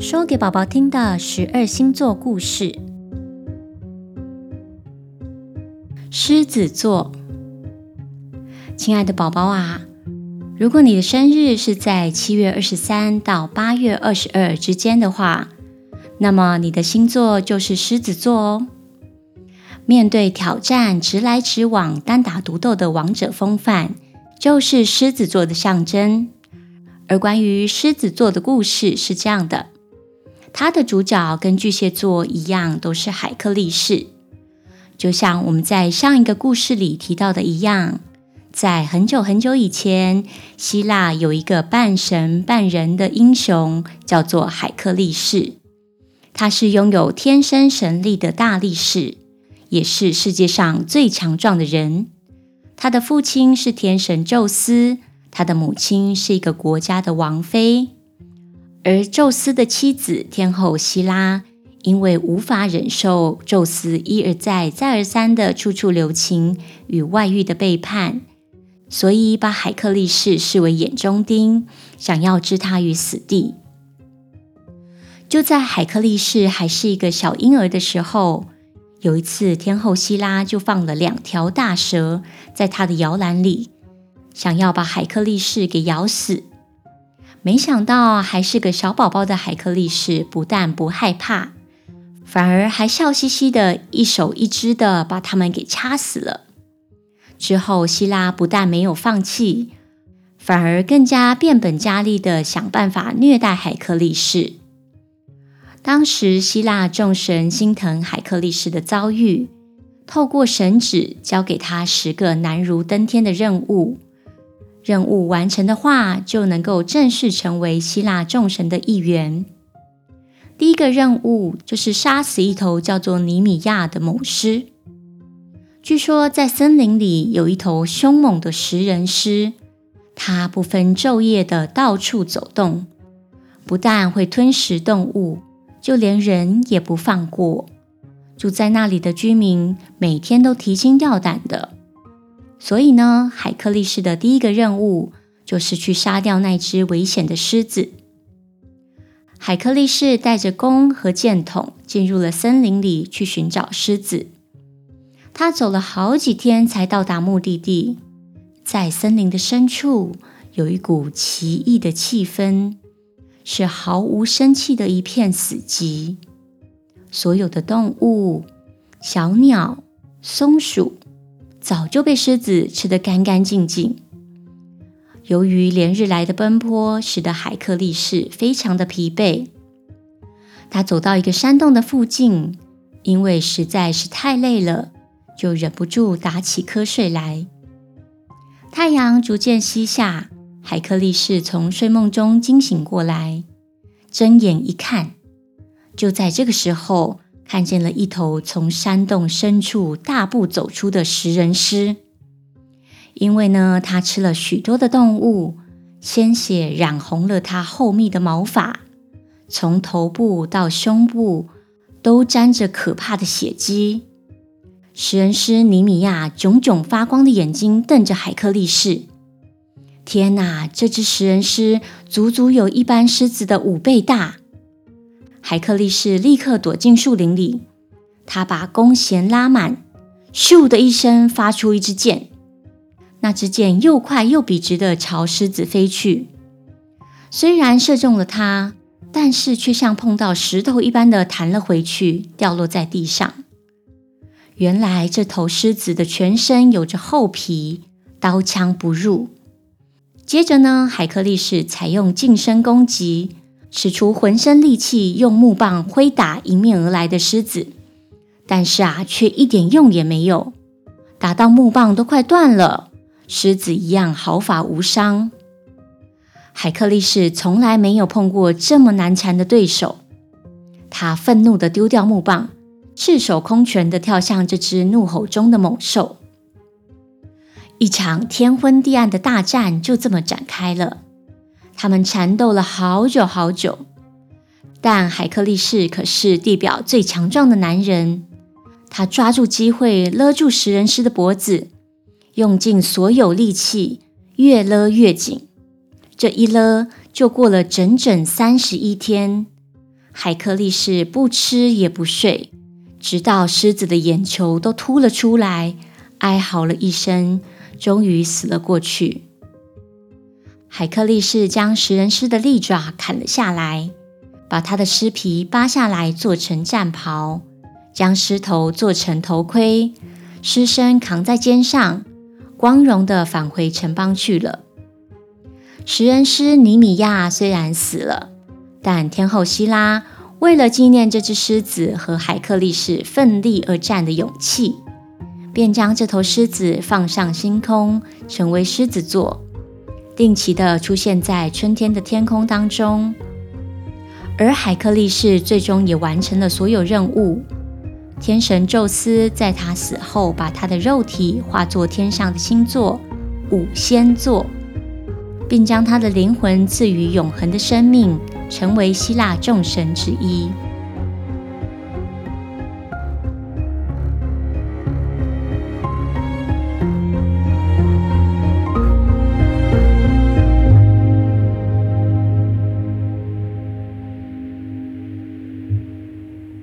说给宝宝听的十二星座故事。狮子座，亲爱的宝宝啊，如果你的生日是在七月二十三到八月二十二之间的话，那么你的星座就是狮子座哦。面对挑战、直来直往、单打独斗的王者风范，就是狮子座的象征。而关于狮子座的故事是这样的。它的主角跟巨蟹座一样，都是海克力士。就像我们在上一个故事里提到的一样，在很久很久以前，希腊有一个半神半人的英雄，叫做海克力士。他是拥有天生神力的大力士，也是世界上最强壮的人。他的父亲是天神宙斯，他的母亲是一个国家的王妃。而宙斯的妻子天后希拉，因为无法忍受宙斯一而再、再而三的处处留情与外遇的背叛，所以把海克力士视为眼中钉，想要置他于死地。就在海克力士还是一个小婴儿的时候，有一次天后希拉就放了两条大蛇在他的摇篮里，想要把海克力士给咬死。没想到，还是个小宝宝的海克力士不但不害怕，反而还笑嘻嘻的，一手一只的把他们给掐死了。之后，希拉不但没有放弃，反而更加变本加厉的想办法虐待海克力士。当时，希腊众神心疼海克力士的遭遇，透过神旨交给他十个难如登天的任务。任务完成的话，就能够正式成为希腊众神的一员。第一个任务就是杀死一头叫做尼米亚的猛狮。据说在森林里有一头凶猛的食人狮，它不分昼夜的到处走动，不但会吞食动物，就连人也不放过。住在那里的居民每天都提心吊胆的。所以呢，海克力士的第一个任务就是去杀掉那只危险的狮子。海克力士带着弓和箭筒进入了森林里去寻找狮子。他走了好几天才到达目的地。在森林的深处，有一股奇异的气氛，是毫无生气的一片死寂。所有的动物、小鸟、松鼠。早就被狮子吃得干干净净。由于连日来的奔波，使得海克力士非常的疲惫。他走到一个山洞的附近，因为实在是太累了，就忍不住打起瞌睡来。太阳逐渐西下，海克力士从睡梦中惊醒过来，睁眼一看，就在这个时候。看见了一头从山洞深处大步走出的食人狮，因为呢，它吃了许多的动物，鲜血染红了它厚密的毛发，从头部到胸部都沾着可怕的血迹。食人狮尼米亚炯炯发光的眼睛瞪着海克力士，天哪，这只食人狮足足有一般狮子的五倍大。海克力士立刻躲进树林里，他把弓弦拉满，咻的一声发出一支箭。那支箭又快又笔直地朝狮子飞去，虽然射中了它，但是却像碰到石头一般的弹了回去，掉落在地上。原来这头狮子的全身有着厚皮，刀枪不入。接着呢，海克力士采用近身攻击。使出浑身力气，用木棒挥打迎面而来的狮子，但是啊，却一点用也没有，打到木棒都快断了，狮子一样毫发无伤。海克力士从来没有碰过这么难缠的对手，他愤怒地丢掉木棒，赤手空拳地跳向这只怒吼中的猛兽，一场天昏地暗的大战就这么展开了。他们缠斗了好久好久，但海克力士可是地表最强壮的男人。他抓住机会勒住食人狮的脖子，用尽所有力气，越勒越紧。这一勒就过了整整三十一天，海克力士不吃也不睡，直到狮子的眼球都凸了出来，哀嚎了一声，终于死了过去。海克力士将食人狮的利爪砍了下来，把他的狮皮扒下来做成战袍，将狮头做成头盔，狮身扛在肩上，光荣的返回城邦去了。食人狮尼米亚虽然死了。但天后希拉为了纪念这只狮子和海克力士奋力而战的勇气，便将这头狮子放上星空，成为狮子座，定期的出现在春天的天空当中。而海克力士最终也完成了所有任务。天神宙斯在他死后，把他的肉体化作天上的星座五仙座，并将他的灵魂赐予永恒的生命。成为希腊众神之一。